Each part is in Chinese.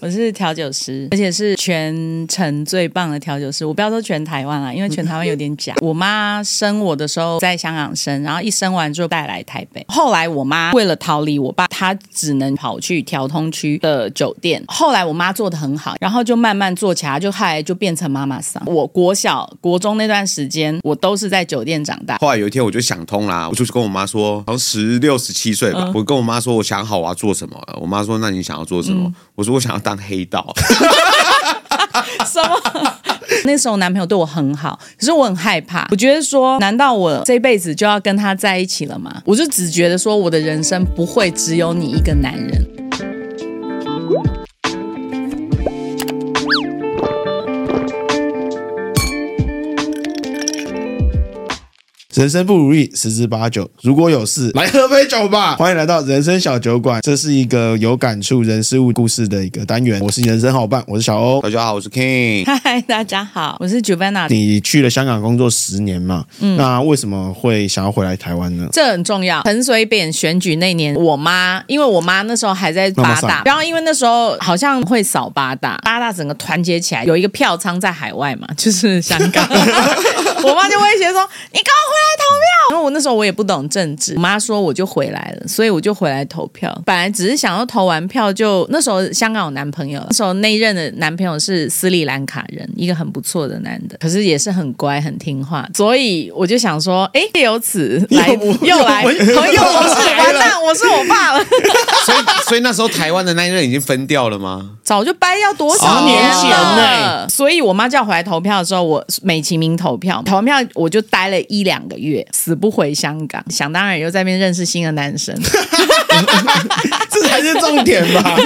我是调酒师，而且是全城最棒的调酒师。我不要说全台湾啦，因为全台湾有点假。我妈生我的时候在香港生，然后一生完就带来台北。后来我妈为了逃离我爸，她只能跑去调通区的酒店。后来我妈做的很好，然后就慢慢做起来，就后来就变成妈妈桑。我国小、国中那段时间，我都是在酒店长大。后来有一天我就想通啦，我就跟我妈说，好像十六、十七岁吧，嗯、我跟我妈说，我想好我要做什么。我妈说，那你想要做什么？嗯、我说我想要当黑道。什么？那时候男朋友对我很好，可是我很害怕。我觉得说，难道我这辈子就要跟他在一起了吗？我就只觉得说，我的人生不会只有你一个男人。人生不如意十之八九，如果有事来喝杯酒吧。欢迎来到人生小酒馆，这是一个有感触人事物故事的一个单元。我是人生好伴，我是小欧。大家好，我是 King。嗨，大家好，我是 Jovanna。你去了香港工作十年嘛？嗯，那为什么会想要回来台湾呢？这很重要。陈水扁选举那年，我妈因为我妈那时候还在八大，然后因为那时候好像会扫八大，八大整个团结起来，有一个票仓在海外嘛，就是香港。我妈就威胁说：“你赶快回来投票。”然后我那时候我也不懂政治，我妈说我就回来了，所以我就回来投票。本来只是想要投完票就那时候香港有男朋友，那时候那一任的男朋友是斯里兰卡人，一个很不错的男的，可是也是很乖很听话，所以我就想说：“哎，由此来又，又来又，又，又，又是完蛋，我是我爸了。”所以所以那时候台湾的那一任已经分掉了吗？早就掰掉多少年前了。所以我妈叫我回来投票的时候，我美其名投票。投票我就待了一两个月，死不回香港。想当然又在那边认识新的男生，这才是重点吧。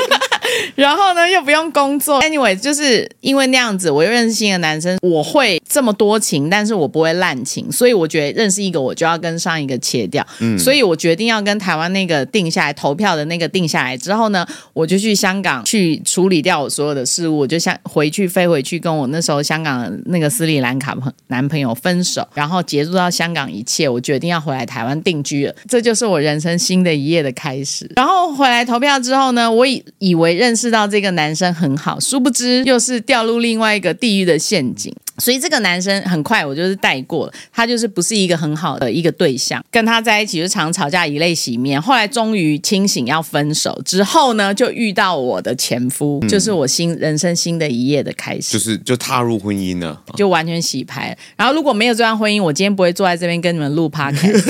然后呢，又不用工作。Anyway，就是因为那样子，我又认识新的男生，我会这么多情，但是我不会滥情，所以我觉得认识一个我就要跟上一个切掉。嗯，所以我决定要跟台湾那个定下来投票的那个定下来之后呢，我就去香港去处理掉我所有的事务，我就想回去飞回去跟我那时候香港的那个斯里兰卡朋男朋友分手，然后结束到香港一切，我决定要回来台湾定居了，这就是我人生新的一页的开始。然后回来投票之后呢，我以以为认识到这个男生很好，殊不知又是掉入另外一个地狱的陷阱。所以这个男生很快我就是带过了，他就是不是一个很好的一个对象，跟他在一起就常吵架，以泪洗面。后来终于清醒要分手之后呢，就遇到我的前夫，嗯、就是我新人生新的一页的开始，就是就踏入婚姻了，就完全洗牌。然后如果没有这段婚姻，我今天不会坐在这边跟你们录 podcast。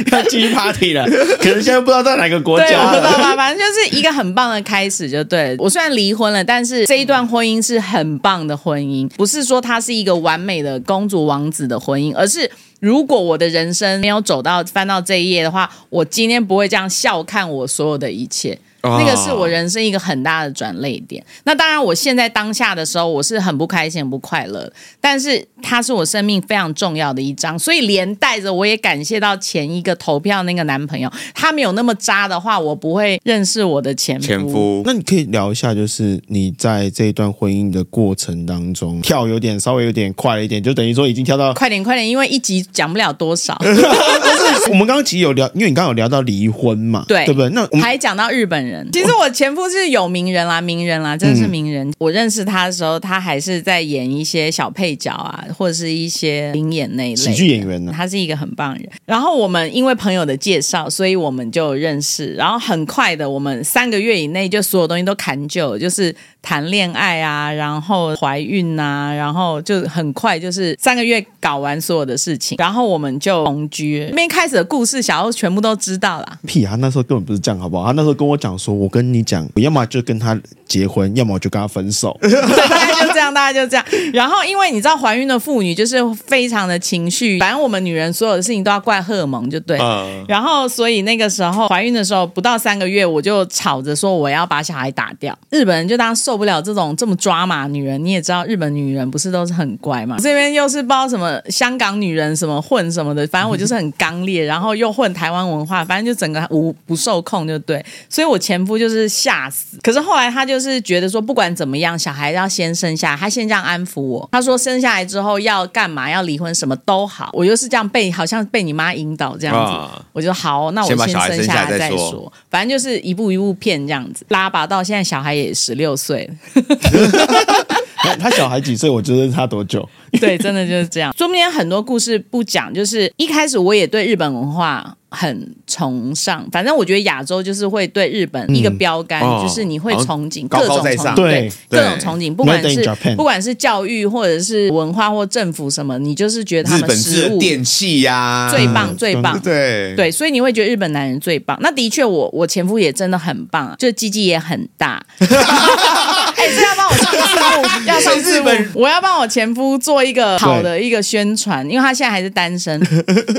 要继续 party 了，可是现在不知道在哪个国家。对，我不知道吧，反正就是一个很棒的开始就对了。我虽然离婚了，但是这一段婚姻是很棒的婚姻，不是说它是一个完美的公主王子的婚姻，而是如果我的人生没有走到翻到这一页的话，我今天不会这样笑看我所有的一切。那个是我人生一个很大的转泪点。那当然，我现在当下的时候，我是很不开心、很不快乐。但是，他是我生命非常重要的一张，所以连带着我也感谢到前一个投票那个男朋友，他没有那么渣的话，我不会认识我的前夫。前夫，那你可以聊一下，就是你在这一段婚姻的过程当中，跳有点稍微有点快了一点，就等于说已经跳到快点快点，因为一集讲不了多少。我们刚刚其实有聊，因为你刚刚有聊到离婚嘛，对，对不对？那我们还讲到日本人。其实我前夫是有名人啦，名人啦，真的是名人。嗯、我认识他的时候，他还是在演一些小配角啊，或者是一些名演那一类喜剧演员呢。他是一个很棒人。然后我们因为朋友的介绍，所以我们就认识。然后很快的，我们三个月以内就所有东西都砍就，就是谈恋爱啊，然后怀孕啊，然后就很快就是三个月搞完所有的事情，然后我们就同居。那边开始的故事，小欧全部都知道啦。屁啊，他那时候根本不是这样，好不好？他那时候跟我讲说，我跟你讲，我要么就跟他结婚，要么我就跟他分手。对，大家就这样，大概就这样。然后，因为你知道，怀孕的妇女就是非常的情绪，反正我们女人所有的事情都要怪荷尔蒙，就对。嗯。然后，所以那个时候怀孕的时候不到三个月，我就吵着说我要把小孩打掉。日本人就当受不了这种这么抓马女人，你也知道，日本女人不是都是很乖嘛？这边又是不知道什么香港女人什么混什么的，反正我就是很刚烈，然后又混台湾文化，反正就整个无不受控，就对。所以我。前夫就是吓死。可是后来他就是觉得说，不管怎么样，小孩要先生下来，他先这样安抚我。他说生下来之后要干嘛，要离婚什么都好。我就是这样被好像被你妈引导这样子，啊、我就好，那我先生下来再说。说反正就是一步一步骗这样子，拉拔到现在小孩也十六岁了。他小孩几岁？我觉得他多久？对，真的就是这样。中间很多故事不讲，就是一开始我也对日本文化很崇尚。反正我觉得亚洲就是会对日本一个标杆，就是你会憧憬各种憧憬，对各种憧憬，不管是不管是教育或者是文化或政府什么，你就是觉得他们食物电器呀最棒最棒，对对，所以你会觉得日本男人最棒。那的确，我我前夫也真的很棒，就鸡鸡也很大。哎，这要帮我上字幕，要上字幕，我要帮我前夫做一个好的一个宣传，因为他现在还是单身，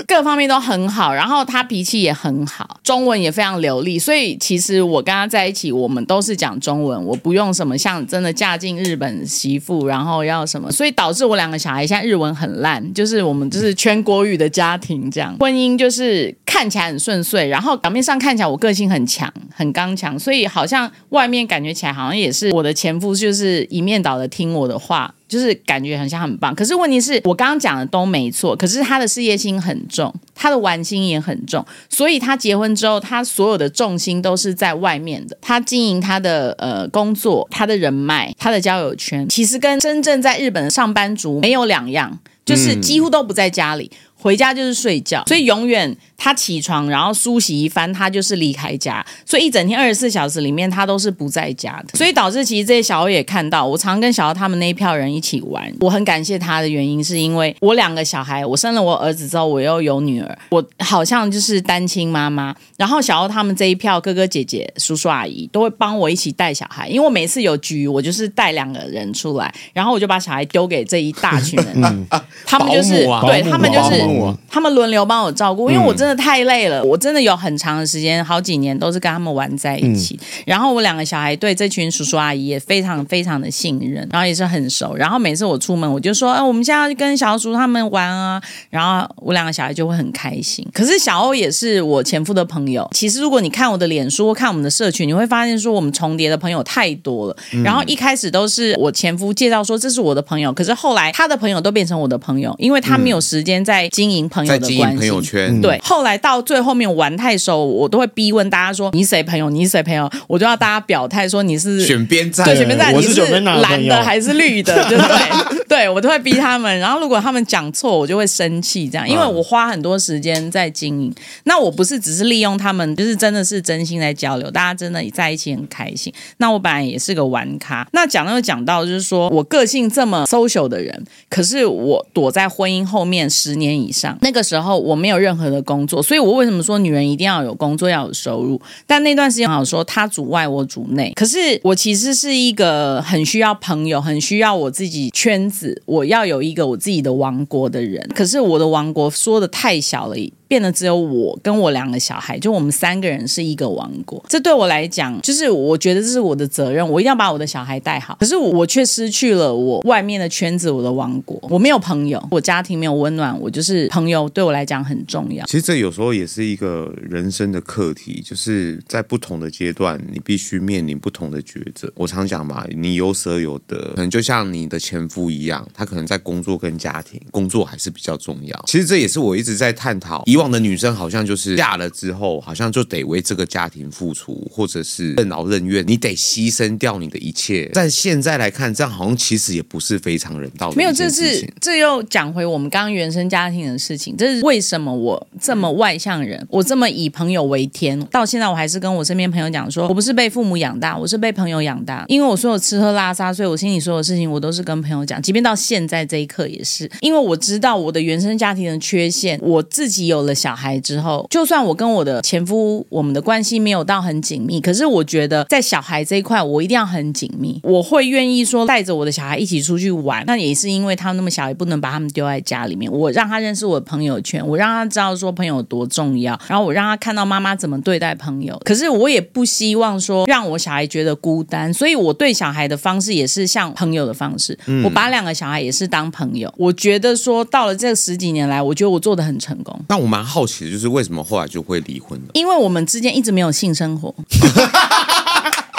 各方面都很好，然后他脾气也很好，中文也非常流利，所以其实我跟他在一起，我们都是讲中文，我不用什么像真的嫁进日本媳妇，然后要什么，所以导致我两个小孩现在日文很烂，就是我们就是全国语的家庭这样，婚姻就是看起来很顺遂，然后表面上看起来我个性很强，很刚强，所以好像外面感觉起来好像也是我的前夫就是一面倒的听我的话。就是感觉很像很棒，可是问题是我刚刚讲的都没错，可是他的事业心很重，他的玩心也很重，所以他结婚之后，他所有的重心都是在外面的，他经营他的呃工作，他的人脉，他的交友圈，其实跟真正在日本的上班族没有两样，就是几乎都不在家里。嗯回家就是睡觉，所以永远他起床，然后梳洗一番，他就是离开家，所以一整天二十四小时里面他都是不在家的，所以导致其实这些小欧也看到，我常跟小欧他们那一票人一起玩，我很感谢他的原因是因为我两个小孩，我生了我儿子之后，我又有女儿，我好像就是单亲妈妈，然后小欧他们这一票哥哥姐姐叔叔阿姨都会帮我一起带小孩，因为我每次有局，我就是带两个人出来，然后我就把小孩丢给这一大群人，嗯、他们就是、啊、对他们就是。他们轮流帮我照顾，因为我真的太累了。嗯、我真的有很长的时间，好几年都是跟他们玩在一起。嗯、然后我两个小孩对这群叔叔阿姨也非常非常的信任，然后也是很熟。然后每次我出门，我就说：“哎，我们现在要跟小叔他们玩啊。”然后我两个小孩就会很开心。可是小欧也是我前夫的朋友。其实如果你看我的脸书，看我们的社群，你会发现说我们重叠的朋友太多了。嗯、然后一开始都是我前夫介绍说这是我的朋友，可是后来他的朋友都变成我的朋友，因为他没有时间在经营。朋友的关系，朋友圈对，后来到最后面玩太熟，我都会逼问大家说，你谁朋友，你谁朋友，我就要大家表态说你是选边站，对，选边站，我是蓝的还是绿的，对 不对？对，我都会逼他们。然后如果他们讲错，我就会生气，这样，因为我花很多时间在经营。那我不是只是利用他们，就是真的是真心在交流，大家真的在一起很开心。那我本来也是个玩咖。那讲到讲到，就是说我个性这么 social 的人，可是我躲在婚姻后面十年以以上。那个时候我没有任何的工作，所以我为什么说女人一定要有工作，要有收入？但那段时间好像说，他主外我主内，可是我其实是一个很需要朋友、很需要我自己圈子，我要有一个我自己的王国的人。可是我的王国说的太小了。变得只有我跟我两个小孩，就我们三个人是一个王国。这对我来讲，就是我觉得这是我的责任，我一定要把我的小孩带好。可是我却失去了我外面的圈子，我的王国。我没有朋友，我家庭没有温暖，我就是朋友对我来讲很重要。其实这有时候也是一个人生的课题，就是在不同的阶段，你必须面临不同的抉择。我常讲嘛，你有舍有得，可能就像你的前夫一样，他可能在工作跟家庭，工作还是比较重要。其实这也是我一直在探讨。以往的女生好像就是嫁了之后，好像就得为这个家庭付出，或者是任劳任怨，你得牺牲掉你的一切。但现在来看，这样好像其实也不是非常人道的。没有，这是这又讲回我们刚刚原生家庭的事情。这是为什么我这么外向人，我这么以朋友为天。到现在我还是跟我身边朋友讲说，我不是被父母养大，我是被朋友养大。因为我所有吃喝拉撒，所以我心里所有事情我都是跟朋友讲。即便到现在这一刻也是，因为我知道我的原生家庭的缺陷，我自己有了小孩。之后，就算我跟我的前夫，我们的关系没有到很紧密，可是我觉得在小孩这一块，我一定要很紧密。我会愿意说带着我的小孩一起出去玩，那也是因为他那么小，也不能把他们丢在家里面。我让他认识我的朋友圈，我让他知道说朋友多重要，然后我让他看到妈妈怎么对待朋友。可是我也不希望说让我小孩觉得孤单，所以我对小孩的方式也是像朋友的方式。嗯，我把两个小孩也是当朋友。我觉得说到了这十几年来，我觉得我做的很成功。那我蛮好奇的，就是为什么后来就会离婚了？因为我们之间一直没有性生活。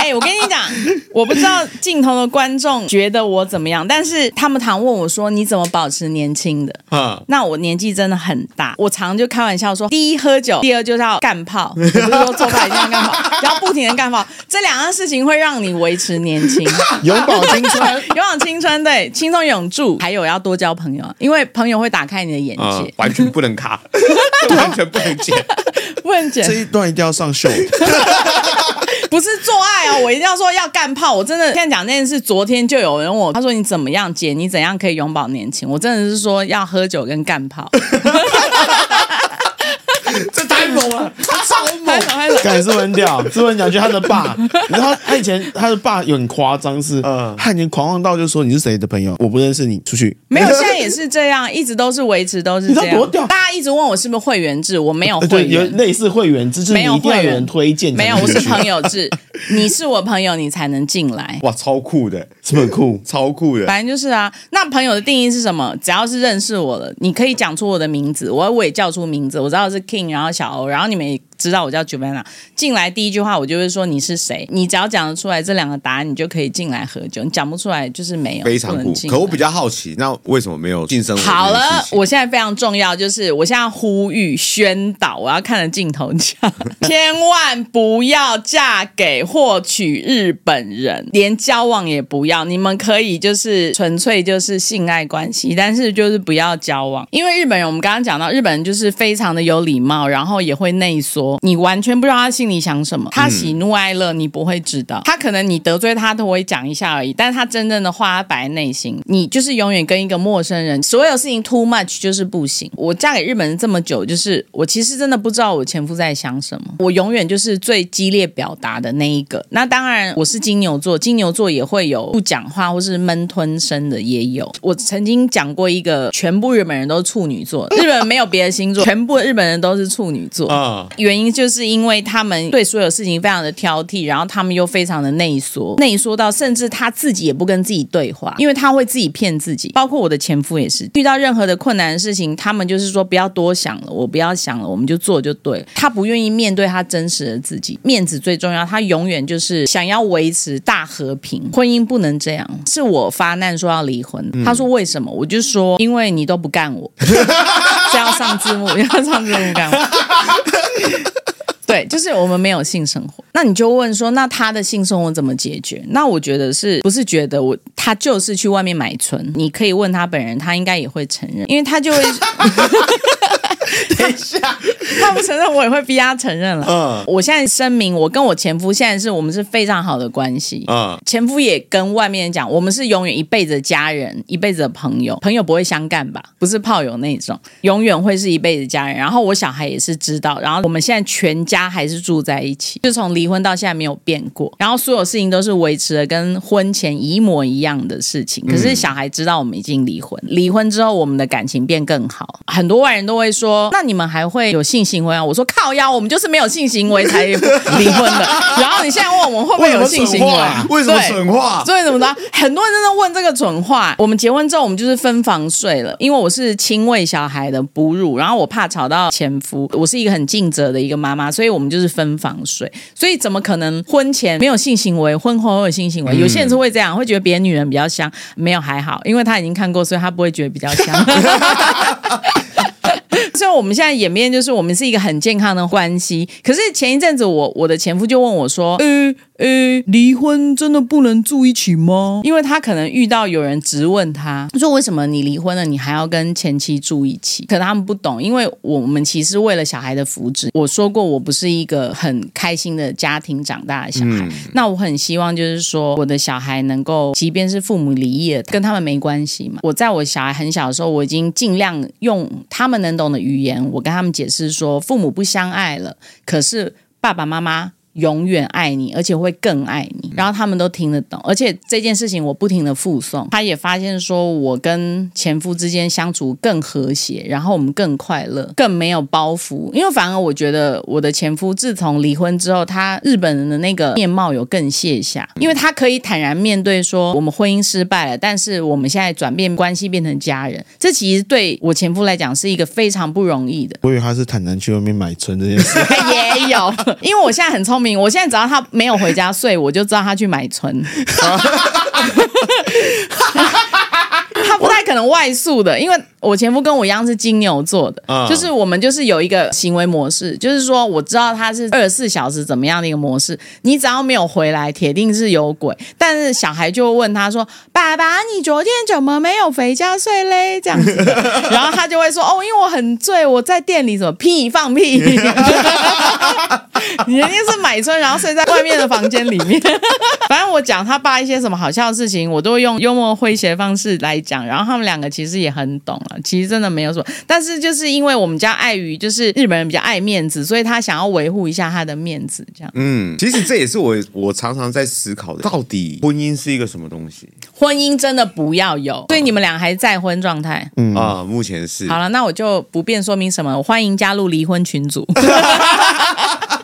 哎、欸，我跟你讲，我不知道镜头的观众觉得我怎么样，但是他们常问我说：“你怎么保持年轻的？”嗯，那我年纪真的很大，我常就开玩笑说：第一喝酒，第二就是要干炮，我不是说做派一定要干炮，然后不停的干炮，这两样事情会让你维持年轻，永葆青春，永葆青春，对，青春永驻。还有要多交朋友，因为朋友会打开你的眼界，嗯、完全不能卡，完全不能剪，不能剪，这一段一定要上秀。不是做爱哦，我一定要说要干炮。我真的现在讲这件事，昨天就有人问我，他说你怎么样姐，你怎样可以永葆年轻？我真的是说要喝酒跟干炮。这太猛了，超猛！感是很屌，是不是讲句他的爸？然后他以前他的爸有很夸张，是嗯，他以前狂妄到就说你是谁的朋友，我不认识你，出去。没有，现在也是这样，一直都是维持都是这样。多屌！大家一直问我是不是会员制，我没有会员，有类似会员制，就是你一定要有人推荐。没有，我是朋友制，你是我朋友，你才能进来。哇，超酷的，是不是很酷？超酷的，反正就是啊。那朋友的定义是什么？只要是认识我了，你可以讲出我的名字，我我也叫出名字，我知道是 King，然后小欧，然后你们知道我叫 Giovanna。进来第一句话，我就会说你是谁？你只要讲得出来这两个答案，你就可以进来喝酒。你讲不出来，就是没有。非常酷。可我比较好奇，那为什么没有晋升？好了，我现在非常重要，就是我现在呼吁宣导，我要看着镜头讲，千万不要嫁给或娶日本人，连交往也不要。你们可以就是纯粹就是性爱关系，但是就是不要交往，因为日本人我们刚刚讲到，日本人就是非常的有礼貌，然后也会内缩，你完全不知道他心里想什么，他喜怒哀乐你不会知道，他可能你得罪他都会讲一下而已，但是他真正的话他摆在内心，你就是永远跟一个陌生人，所有事情 too much 就是不行。我嫁给日本人这么久，就是我其实真的不知道我前夫在想什么，我永远就是最激烈表达的那一个。那当然我是金牛座，金牛座也会有不讲话或是闷吞声的也有。我曾经讲过一个，全部日本人都是处女座，日本人没有别的星座，全部日本人都是处女座啊，原因就是因为他们对所有事情非常的挑剔，然后他们又非常的内缩，内缩到甚至他自己也不跟自己对话，因为他会自己骗自己。包括我的前夫也是，遇到任何的困难的事情，他们就是说不要多想了，我不要想了，我们就做就对了。他不愿意面对他真实的自己，面子最重要，他永远就是想要维持大和平，婚姻不能这样。是我发难说要离婚，他说为什么？我就说因为你都不干我，这要上字幕，要上字幕干我。对，就是我们没有性生活。那你就问说，那他的性生活怎么解决？那我觉得是不是觉得我他就是去外面买春？你可以问他本人，他应该也会承认，因为他就会。等一下，他不承认，我也会逼他承认了。嗯，我现在声明，我跟我前夫现在是我们是非常好的关系。嗯，前夫也跟外面讲，我们是永远一辈子的家人，一辈子的朋友。朋友不会相干吧？不是炮友那种，永远会是一辈子家人。然后我小孩也是知道，然后我们现在全家还是住在一起，就从离婚到现在没有变过。然后所有事情都是维持了跟婚前一模一样的事情。可是小孩知道我们已经离婚，离婚之后我们的感情变更好。很多外人都会说。那你们还会有性行为啊？我说靠腰，我们就是没有性行为才 离婚的。然后你现在问我们会不会有性行为？为什么蠢话？所以怎么着？很多人真的问这个蠢话。我们结婚之后，我们就是分房睡了，因为我是亲喂小孩的哺乳，然后我怕吵到前夫。我是一个很尽责的一个妈妈，所以我们就是分房睡。所以怎么可能婚前没有性行为，婚后有性行为？有些人是会这样，会觉得别的女人比较香，没有还好，因为他已经看过，所以他不会觉得比较香。虽然我们现在演变就是我们是一个很健康的关系。可是前一阵子我我的前夫就问我说：“嗯呃，离婚真的不能住一起吗？”因为他可能遇到有人质问他，说：“为什么你离婚了，你还要跟前妻住一起？”可能他们不懂，因为我们其实为了小孩的福祉。我说过，我不是一个很开心的家庭长大的小孩。嗯、那我很希望就是说，我的小孩能够，即便是父母离异了，跟他们没关系嘛。我在我小孩很小的时候，我已经尽量用他们能懂的语言，我跟他们解释说，父母不相爱了，可是爸爸妈妈永远爱你，而且会更爱你。然后他们都听得懂，而且这件事情我不停的复诵，他也发现说我跟前夫之间相处更和谐，然后我们更快乐，更没有包袱。因为反而我觉得我的前夫自从离婚之后，他日本人的那个面貌有更卸下，因为他可以坦然面对说我们婚姻失败了，但是我们现在转变关系变成家人，这其实对我前夫来讲是一个非常不容易的。我以为他是坦然去外面买春这件事，也有，因为我现在很聪明，我现在只要他没有回家睡，我就知道他去买春。他不太可能外宿的，因为我前夫跟我一样是金牛座的，嗯、就是我们就是有一个行为模式，就是说我知道他是二十四小时怎么样的一个模式，你只要没有回来，铁定是有鬼。但是小孩就会问他说：“爸爸，你昨天怎么没有回家睡嘞？”这样子，然后他就会说：“哦，因为我很醉，我在店里怎么屁放屁。”你一定是买春，然后睡在外面的房间里面。反正我讲他爸一些什么好笑的事情，我都会用幽默诙谐的方式来讲。然后他们两个其实也很懂了，其实真的没有什么。但是就是因为我们家碍于就是日本人比较爱面子，所以他想要维护一下他的面子，这样。嗯，其实这也是我我常常在思考的，到底婚姻是一个什么东西？婚姻真的不要有，所以你们俩还在婚状态？嗯啊，目前是。好了，那我就不便说明什么，我欢迎加入离婚群组。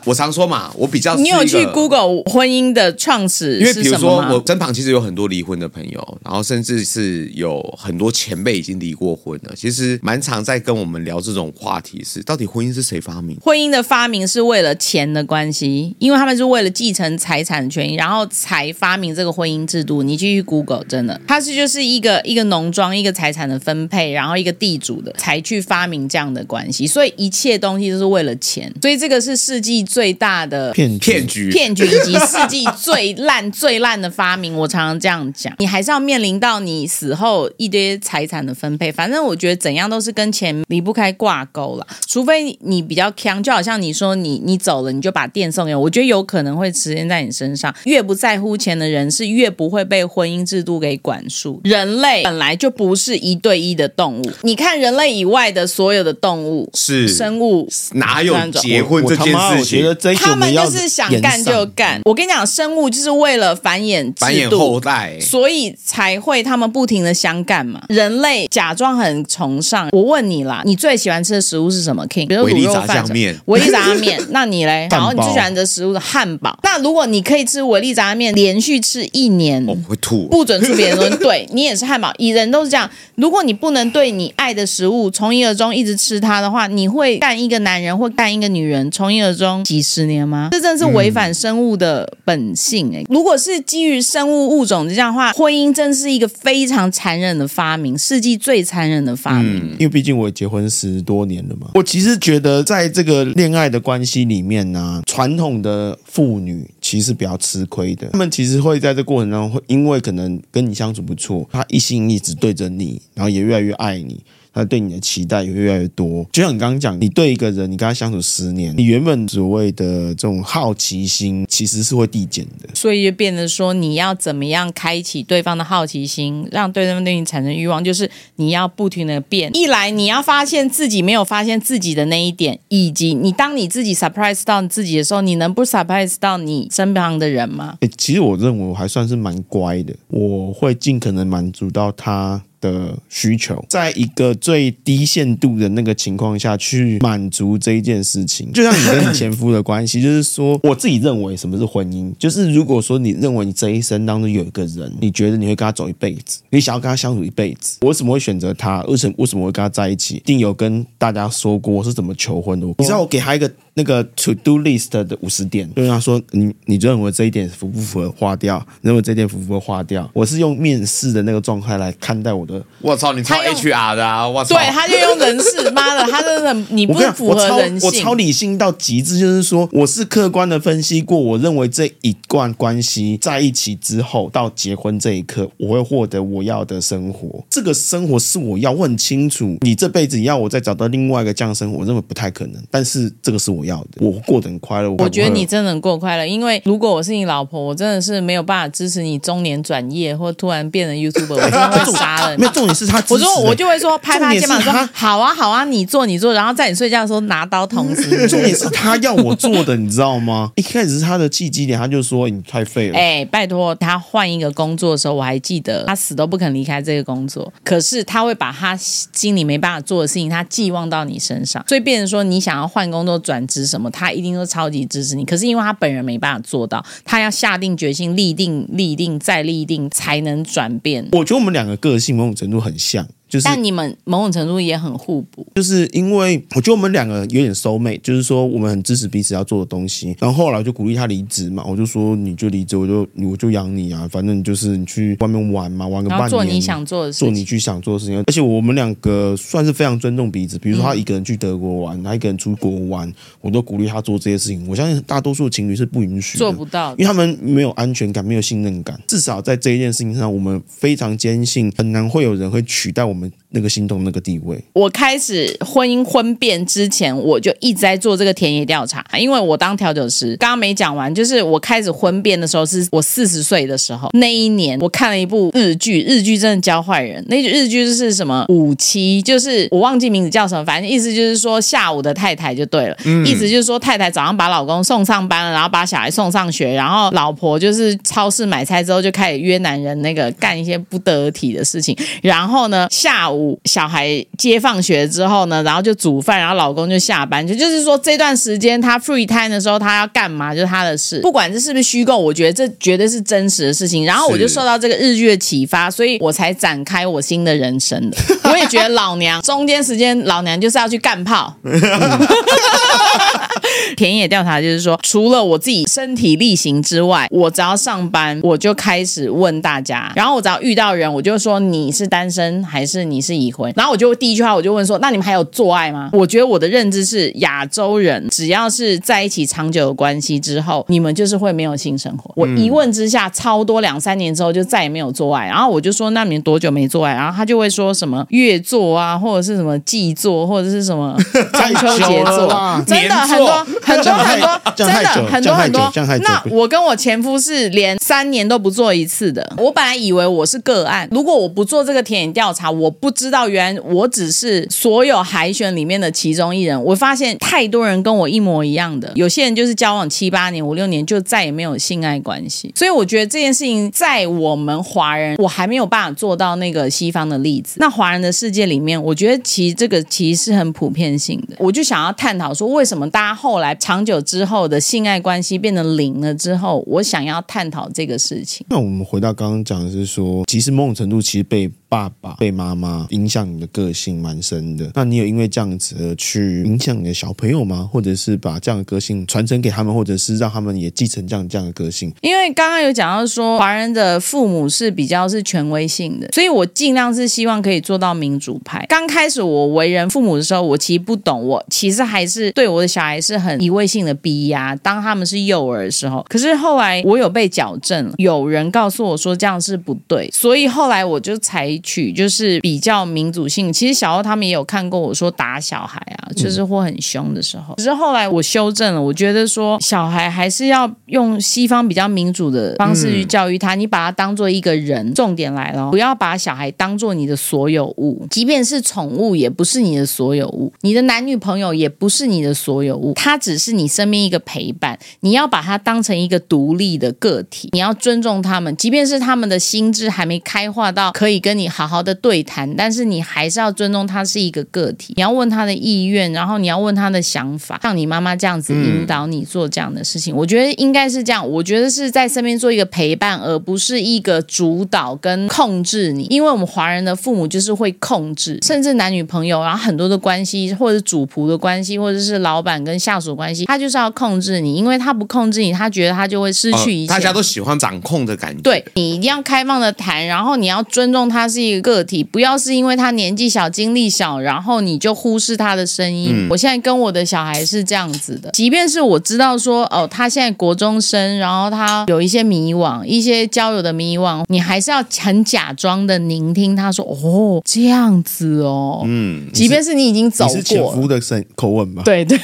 我常说嘛，我比较你有去 Google 婚姻的创始，因为比如说我身旁其实有很多离婚的朋友，然后甚至是有很多前辈已经离过婚了。其实蛮常在跟我们聊这种话题是，是到底婚姻是谁发明？婚姻的发明是为了钱的关系，因为他们是为了继承财产权益，然后才发明这个婚姻制度。你继续 Google，真的，它是就是一个一个农庄一个财产的分配，然后一个地主的才去发明这样的关系，所以一切东西都是为了钱，所以这个是世纪。最大的骗骗局，骗局以及世纪最烂 最烂的发明，我常常这样讲。你还是要面临到你死后一堆财产的分配。反正我觉得怎样都是跟钱离不开挂钩了。除非你比较强，就好像你说你你走了，你就把店送给我，我觉得有可能会实现在你身上。越不在乎钱的人，是越不会被婚姻制度给管束。人类本来就不是一对一的动物。你看人类以外的所有的动物是生物，哪有结婚这件事情？他们就是想干就干。我跟你讲，生物就是为了繁衍繁衍后代，所以才会他们不停的相干嘛。人类假装很崇尚。我问你啦，你最喜欢吃的食物是什么？King，比如卤肉饭、面、维力炸酱面。那你嘞？然后你最喜欢的食物是汉堡。那如果你可以吃维力炸酱面连续吃一年，我会吐。不准吃别人说，对你也是汉堡。蚁人都是这样。如果你不能对你爱的食物从一而终一直吃它的话，你会干一个男人或干一个女人从一而终几十年吗？这真的是违反生物的本性哎、欸！如果是基于生物物种这样的话，婚姻真是一个非常残忍的发明，世纪最残忍的发明。因为毕竟我也结婚十多年了嘛，我其实觉得在这个恋爱的关系里面呢、啊，传统的妇女其实比较吃亏的。他们其实会在这过程中，会因为可能跟你相处不错，他一心一直对着你。然后也越来越爱你，他对你的期待也越来越多。就像你刚刚讲，你对一个人，你跟他相处十年，你原本所谓的这种好奇心，其实是会递减的。所以就变得说，你要怎么样开启对方的好奇心，让对方对你产生欲望，就是你要不停的变。一来你要发现自己没有发现自己的那一点，以及你当你自己 surprise 到你自己的时候，你能不 surprise 到你身旁的人吗？诶，其实我认为我还算是蛮乖的，我会尽可能满足到他。的需求，在一个最低限度的那个情况下去满足这一件事情，就像你跟你前夫的关系，就是说，我自己认为什么是婚姻，就是如果说你认为你这一生当中有一个人，你觉得你会跟他走一辈子，你想要跟他相处一辈子，我为什么会选择他？为什么为什么会跟他在一起？一定有跟大家说过我是怎么求婚的。你知道我给他一个那个 to do list 的五十点，就是他说你你认为这一点符不符合划掉？认为这一点符不符合划掉？我是用面试的那个状态来看待我的。我操，你超 HR 的啊！我操，对，他就用人事，妈的，他真的你不符合人性。我超理性到极致，就是说，我是客观的分析过，我认为这一段关系在一起之后到结婚这一刻，我会获得我要的生活。这个生活是我要，我很清楚。你这辈子要我再找到另外一个这样生活，我认为不太可能。但是这个是我要的，我过得很快乐。我，我觉得你真的很过快乐，因为如果我是你老婆，我真的是没有办法支持你中年转业或突然变成 YouTuber，我真的会 杀了你。没有重点是他，我说我就会说拍拍肩膀说好啊好啊，你做你做，然后在你睡觉的时候拿刀捅死你。重点是他要我做的，你知道吗？一开始是他的契机点，他就说你太废了。哎、欸，拜托他换一个工作的时候，我还记得他死都不肯离开这个工作，可是他会把他心里没办法做的事情，他寄望到你身上，所以变成说你想要换工作转职什么，他一定都超级支持你。可是因为他本人没办法做到，他要下定决心，立定、立定再立定，才能转变。我觉得我们两个个性某程度很像。就是、但你们某种程度也很互补，就是因为我觉得我们两个有点 soul mate，就是说我们很支持彼此要做的东西。然后后来就鼓励他离职嘛，我就说你就离职，我就我就养你啊，反正就是你去外面玩嘛，玩个半年，做你想做的事情，做你去想做的事情。而且我们两个算是非常尊重彼此，比如说他一个人去德国玩，他一个人出国玩，我都鼓励他做这些事情。我相信大多数情侣是不允许做不到，因为他们没有安全感，没有信任感。至少在这一件事情上，我们非常坚信，很难会有人会取代我们们那个心动。那个地位，我开始婚姻婚变之前，我就一直在做这个田野调查。因为我当调酒师，刚刚没讲完，就是我开始婚变的时候，是我四十岁的时候。那一年，我看了一部日剧，日剧真的教坏人。那日剧就是什么五七，就是我忘记名字叫什么，反正意思就是说下午的太太就对了。嗯、意思就是说太太早上把老公送上班了，然后把小孩送上学，然后老婆就是超市买菜之后就开始约男人那个干一些不得体的事情。然后呢，下午小孩接放学之后呢，然后就煮饭，然后老公就下班，就就是说这段时间他 free time 的时候，他要干嘛就是他的事，不管这是不是虚构，我觉得这绝对是真实的事情。然后我就受到这个日剧的启发，所以我才展开我新的人生的。我也觉得老娘中间时间老娘就是要去干炮。田野调查就是说，除了我自己身体力行之外，我只要上班，我就开始问大家，然后我只要遇到人，我就说你是单身还是你是已婚。然后我就第一句话我就问说：“那你们还有做爱吗？”我觉得我的认知是，亚洲人只要是在一起长久的关系之后，你们就是会没有性生活。我一问之下，超多两三年之后就再也没有做爱。然后我就说：“那你们多久没做爱？”然后他就会说什么月做啊，或者是什么季做，或者是什么 中秋节做，真的很多很多很多，真的很多很多。那我跟我前夫是连三年都不做一次的。我本来以为我是个案，如果我不做这个田野调查，我不知道原来。我只是所有海选里面的其中一人，我发现太多人跟我一模一样的，有些人就是交往七八年、五六年就再也没有性爱关系，所以我觉得这件事情在我们华人，我还没有办法做到那个西方的例子。那华人的世界里面，我觉得其实这个其实是很普遍性的。我就想要探讨说，为什么大家后后来长久之后的性爱关系变得零了之后，我想要探讨这个事情。那我们回到刚刚讲的是说，其实某种程度其实被。爸爸被妈妈影响你的个性蛮深的，那你有因为这样子而去影响你的小朋友吗？或者是把这样的个性传承给他们，或者是让他们也继承这样这样的个性？因为刚刚有讲到说，华人的父母是比较是权威性的，所以我尽量是希望可以做到民主派。刚开始我为人父母的时候，我其实不懂，我其实还是对我的小孩是很一味性的逼压。当他们是幼儿的时候，可是后来我有被矫正，有人告诉我说这样是不对，所以后来我就才。取就是比较民主性，其实小欧他们也有看过我说打小孩啊，就是或很凶的时候。只是后来我修正了，我觉得说小孩还是要用西方比较民主的方式去教育他，你把他当做一个人。重点来了，不要把小孩当做你的所有物，即便是宠物也不是你的所有物，你的男女朋友也不是你的所有物，他只是你身边一个陪伴。你要把他当成一个独立的个体，你要尊重他们，即便是他们的心智还没开化到可以跟你好好的对谈，但是你还是要尊重他是一个个体。你要问他的意愿，然后你要问他的想法，像你妈妈这样子引导你做这样的事情。嗯、我觉得应该是这样。我觉得是在身边做一个陪伴，而不是一个主导跟控制你。因为我们华人的父母就是会控制，甚至男女朋友，然后很多的关系，或者是主仆的关系，或者是老板跟下属关系，他就是要控制你。因为他不控制你，他觉得他就会失去一切。哦、大家都喜欢掌控的感觉。对，你一定要开放的谈，然后你要尊重他是一个个。体不要是因为他年纪小、经历小，然后你就忽视他的声音。嗯、我现在跟我的小孩是这样子的，即便是我知道说哦，他现在国中生，然后他有一些迷惘，一些交友的迷惘，你还是要很假装的聆听他说哦，这样子哦，嗯，即便是你已经走过，你是前夫的声口吻吧？对对。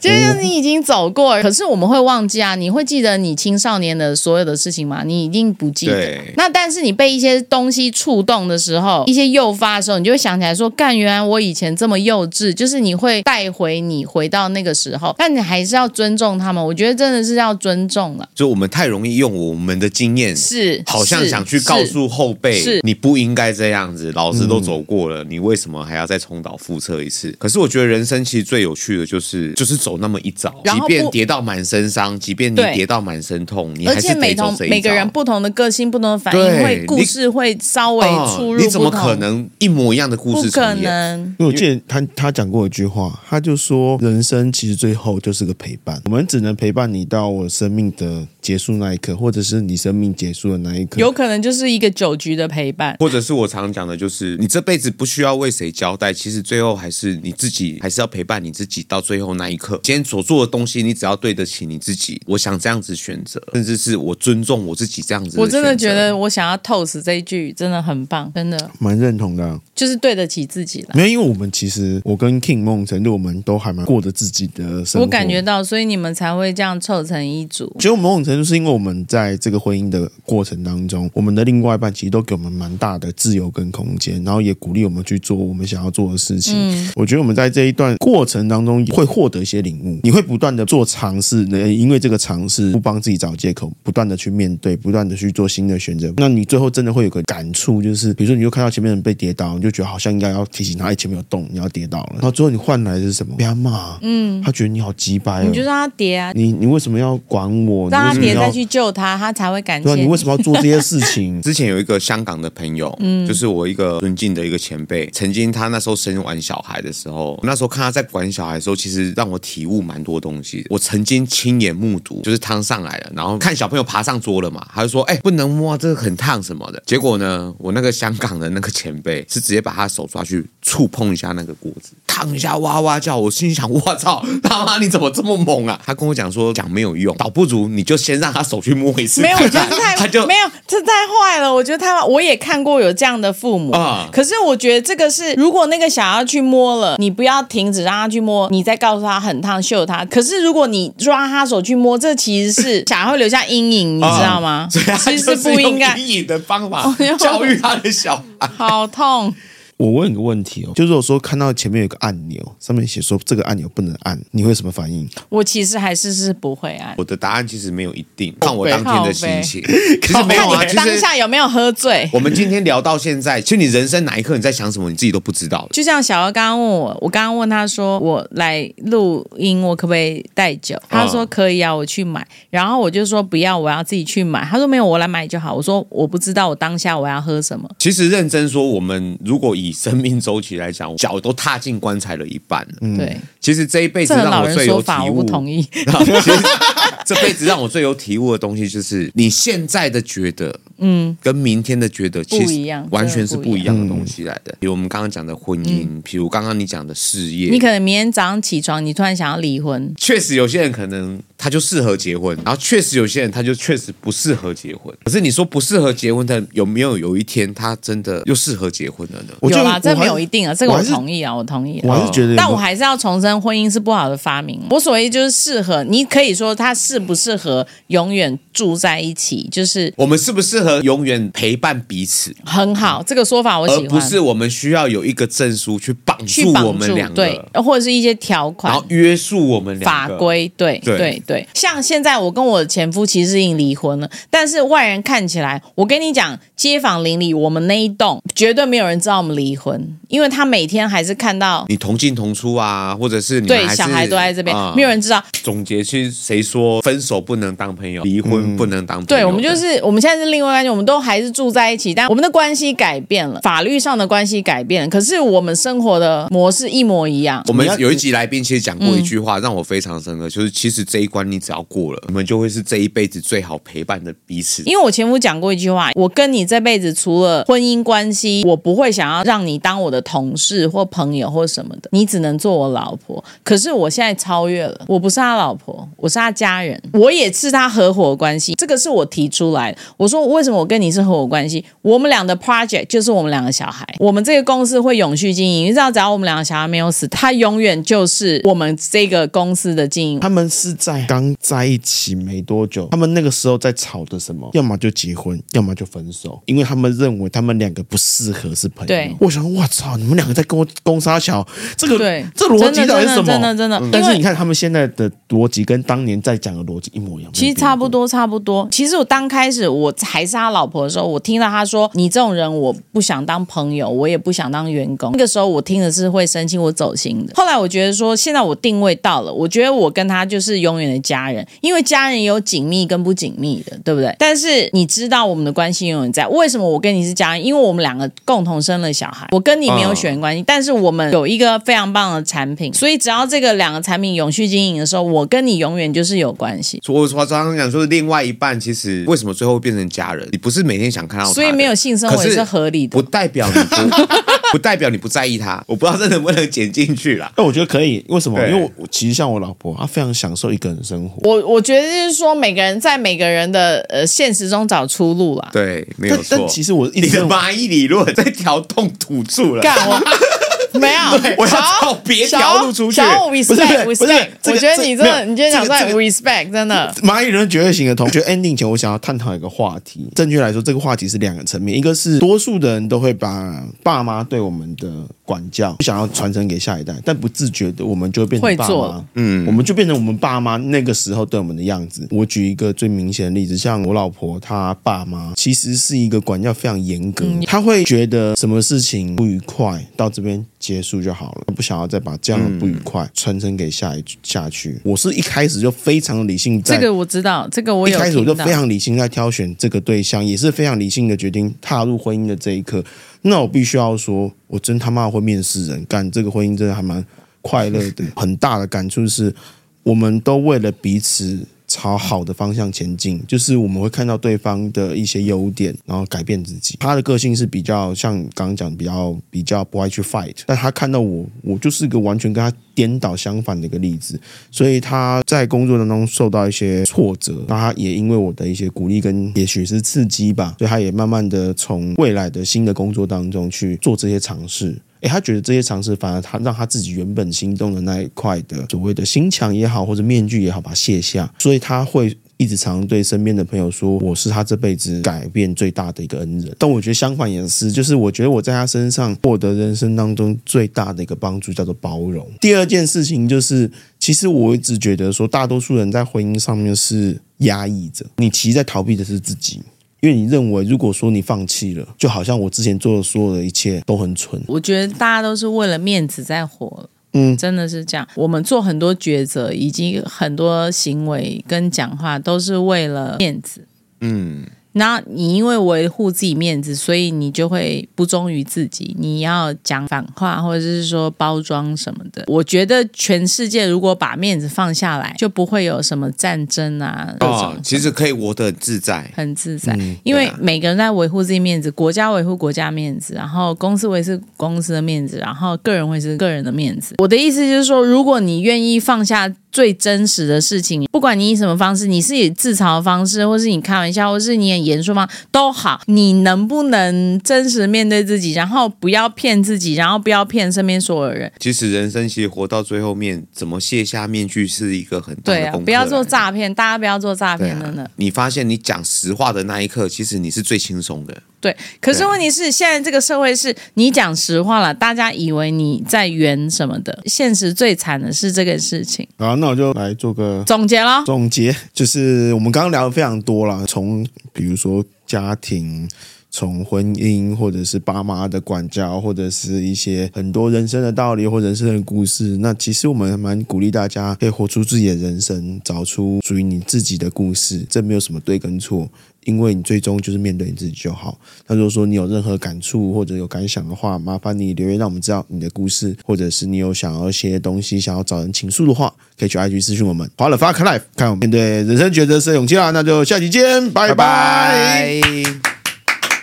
就是你已经走过，可是我们会忘记啊。你会记得你青少年的所有的事情吗？你一定不记得。对那但是你被一些东西触动的时候，一些诱发的时候，你就会想起来说：干，原来我以前这么幼稚。就是你会带回你回到那个时候，但你还是要尊重他们。我觉得真的是要尊重了。就我们太容易用我们的经验，是好像想去告诉后辈，是你不应该这样子。老师都走过了，你为什么还要再重蹈覆辙一次？可是我觉得人生其实最有趣的就是，就是走那么一遭，即便跌到满身伤，即便你跌到满身痛，你还是得走这一。每个人不同的个性、不同的反应，会故事会稍微出入。你怎么可能一模一样的故事？不可能。因为我记得他他讲过一句话，他就说人生其实最后就是个陪伴，我们只能陪伴你到我生命的结束那一刻，或者是你生命结束的那一刻，有可能就是一个酒局的陪伴，或者是我常讲的，就是你这辈子不需要为谁交代，其实最后还是你自己，还是要陪伴你自己到最后那一刻。今天所做的东西，你只要对得起你自己，我想这样子选择，甚至是我尊重我自己这样子。我真的觉得我想要 toast 这一句真的很棒，真的蛮认同的啊，就是对得起自己了。没有，因为我们其实我跟 King 某种程度我们都还蛮过着自己的生活，我感觉到，所以你们才会这样凑成一组。其实某种程度是因为我们在这个婚姻的过程当中，我们的另外一半其实都给我们蛮大的自由跟空间，然后也鼓励我们去做我们想要做的事情。嗯，我觉得我们在这一段过程当中会获得一些领悟，你会不断的做尝试，因为这个尝试不帮自己找借口，不断的去面对，不断的去做新的选择。那你最后真的会有个感触，就是比如说你就看到前面人被跌倒，你就觉得好像应该要提醒他，哎，前面有洞，你要跌倒了。然后最后你换来的是什么？被他骂，嗯，他觉得你好鸡掰，你就让他跌啊，你你为什么要管我？让他跌再去救他，他才会感谢你。你为什么要做这些事情？之前有一个香港的朋友，嗯，就是我一个尊敬的一个前辈，曾经他那时候生完小孩的时候，那时候看他在管小孩的时候，其实让我体悟蛮多东西。我曾经亲眼目睹，就是汤上来了，然后看小朋友爬上桌了嘛，他就说：“哎，不能摸，这个很烫什么的。”结果呢，我那个香港的那个前辈是直接把他手抓去触碰一下那个锅子，烫一下哇哇叫。我心想：“我操，他妈你怎么这么猛啊？”他跟我讲说：“讲没有用，倒不如你就先让他手去摸一次。”没有，我觉得 太他就没有，这太坏了。我觉得他我也看过有这样的父母啊，可是我觉得这个是，如果那个想要去摸了，你不要停止让他去摸，你再告诉他很烫，秀他。可是如果你抓他手去摸，这其实是小孩会留下阴影，你知道吗？其实不应该。阴影的方法 教育他的小孩，好痛。我问你个问题哦，就是我说看到前面有个按钮，上面写说这个按钮不能按，你会什么反应？我其实还是是不会按。我的答案其实没有一定，看我当天的心情。其实没有啊，当下有没有喝醉？我们今天聊到现在，其实你人生哪一刻你在想什么，你自己都不知道。就像小欧刚刚问我，我刚刚问他说，我来录音，我可不可以带酒？他说可以啊，我去买。然后我就说不要，我要自己去买。他说没有，我来买就好。我说我不知道我当下我要喝什么。其实认真说，我们如果以以生命周期来讲，脚都踏进棺材了一半了。嗯、对，其实这一辈子让我最有体悟。同意。这辈子让我最有体悟的东西，就是你现在的觉得，嗯，跟明天的觉得其实完全是不一样的东西来的。比如我们刚刚讲的婚姻，嗯、比如刚刚你讲的事业，你可能明天早上起床，你突然想要离婚。确实有些人可能他就适合结婚，然后确实有些人他就确实不适合结婚。可是你说不适合结婚的，有没有有一天他真的又适合结婚了呢？有啊，这没有一定啊，这个我同意啊，我同意。我还是觉得，但我还是要重申，婚姻是不好的发明。我所谓就是适合，你可以说他适不适合永远住在一起，就是我们适不适合永远陪伴彼此，很好。这个说法我喜欢，而不是我们需要有一个证书去绑住我们两个，对，或者是一些条款，然后约束我们两个法规，对对对，对。像现在我跟我的前夫其实已经离婚了，但是外人看起来，我跟你讲，街坊邻里，我们那一栋绝对没有人知道我们离婚，因为他每天还是看到你同进同出啊，或者是你对小孩都在这边，嗯、没有人知道。总结是谁说分手不能当朋友，离婚不能当朋友？对，我们就是我们现在是另外关系，我们都还是住在一起，但我们的关系改变了，法律上的关系改变了，可是我们生活的模式一模一样。我们有一集来宾其实讲过一句话，让我非常深刻，就是其实这一关。关你只要过了，你们就会是这一辈子最好陪伴的彼此。因为我前夫讲过一句话，我跟你这辈子除了婚姻关系，我不会想要让你当我的同事或朋友或什么的，你只能做我老婆。可是我现在超越了，我不是他老婆，我是他家人，我也是他合伙关系。这个是我提出来的。我说为什么我跟你是合伙关系？我们俩的 project 就是我们两个小孩，我们这个公司会永续经营。你知道，只要我们两个小孩没有死，他永远就是我们这个公司的经营。他们是在刚在一起没多久，他们那个时候在吵的什么？要么就结婚，要么就分手，因为他们认为他们两个不适合是朋友。对，我想，我操，你们两个在跟我攻杀小，这个对，这逻辑到底是什么？真的真的。真的嗯、但是你看他们现在的逻辑跟当年在讲的逻辑一模一样。其实差不多，差不多。其实我刚开始我还是他老婆的时候，我听到他说：“你这种人，我不想当朋友，我也不想当员工。”那个时候我听的是会生气，我走心的。后来我觉得说，现在我定位到了，我觉得我跟他就是永远的家人，因为家人有紧密跟不紧密的，对不对？但是你知道我们的关系永远在。为什么我跟你是家人？因为我们两个共同生了小孩，我跟你没有血缘关系，但是我们有一个非常棒的产品，所以只要这个两个产品永续经营的时候，我跟你永远就是有关系。我我常常讲说，另外一半其实为什么最后变成家人？你不是每天想看到他，所以没有性生活也是合理的，不代表你不 不代表你不在意他。我不知道这能不能剪进去啦。那 我觉得可以，为什么？因为我其实像我老婆，她非常享受一个人生活。我我觉得就是说，每个人在每个人的呃现实中找出路啦。对，没有错。但其实我一直你的蚂蚁理论在调动土著了。干我。没有，我要找别条路出去。respect，不是，我觉得你这个，你今天讲在 respect，真的。蚂蚁人绝对行得通。觉得 ending 前，我想要探讨一个话题。正确来说，这个话题是两个层面，一个是多数的人都会把爸妈对我们的管教想要传承给下一代，但不自觉的，我们就会变成爸妈。嗯，我们就变成我们爸妈那个时候对我们的样子。我举一个最明显的例子，像我老婆她爸妈，其实是一个管教非常严格，他会觉得什么事情不愉快到这边。结束就好了，不想要再把这样的不愉快传承给下一下去。我是一开始就非常理性，这个我知道，这个我有一开始我就非常理性在挑选这个对象，也是非常理性的决定踏入婚姻的这一刻。那我必须要说，我真他妈会面试人，干这个婚姻真的还蛮快乐的。很大的感触是，我们都为了彼此。朝好的方向前进，就是我们会看到对方的一些优点，然后改变自己。他的个性是比较像刚刚讲，比较比较不爱去 fight，但他看到我，我就是一个完全跟他颠倒相反的一个例子，所以他在工作当中受到一些挫折，那他也因为我的一些鼓励跟也许是刺激吧，所以他也慢慢的从未来的新的工作当中去做这些尝试。诶，他觉得这些尝试反而他让他自己原本心动的那一块的所谓的心墙也好，或者面具也好，把它卸下。所以他会一直常对身边的朋友说：“我是他这辈子改变最大的一个恩人。”但我觉得相反也是，就是我觉得我在他身上获得人生当中最大的一个帮助叫做包容。第二件事情就是，其实我一直觉得说，大多数人在婚姻上面是压抑着，你其实在逃避的是自己。因为你认为，如果说你放弃了，就好像我之前做的所有的一切都很蠢。我觉得大家都是为了面子在活，嗯，真的是这样。我们做很多抉择，以及很多行为跟讲话，都是为了面子，嗯。那你因为维护自己面子，所以你就会不忠于自己。你要讲反话，或者是说包装什么的。我觉得全世界如果把面子放下来，就不会有什么战争啊。哦，其实可以活得很自在，很自在。嗯，因为每个人在维护自己面子，国家维护国家面子，然后公司维持公司的面子，然后个人维持个人的面子。我的意思就是说，如果你愿意放下。最真实的事情，不管你以什么方式，你是以自嘲的方式，或是你开玩笑，或是你很严肃吗？都好，你能不能真实面对自己，然后不要骗自己，然后不要骗身边所有人？其实人生其实活到最后面，怎么卸下面具是一个很大的功课。对啊，不要做诈骗，大家不要做诈骗，真的。你发现你讲实话的那一刻，其实你是最轻松的。对，可是问题是，现在这个社会是你讲实话了，大家以为你在圆什么的。现实最惨的是这个事情。好，那我就来做个总结了。总结就是我们刚刚聊的非常多了，从比如比如说家庭。从婚姻，或者是爸妈的管教，或者是一些很多人生的道理或人生的故事，那其实我们蛮鼓励大家可以活出自己的人生，找出属于你自己的故事。这没有什么对跟错，因为你最终就是面对你自己就好。那如果说你有任何感触或者有感想的话，麻烦你留言让我们知道你的故事，或者是你有想要写东西想要找人倾诉的话，可以去 IG 私讯我们。好了 Fuck Life，看我们面对人生抉择的勇气啦，那就下期见，拜拜。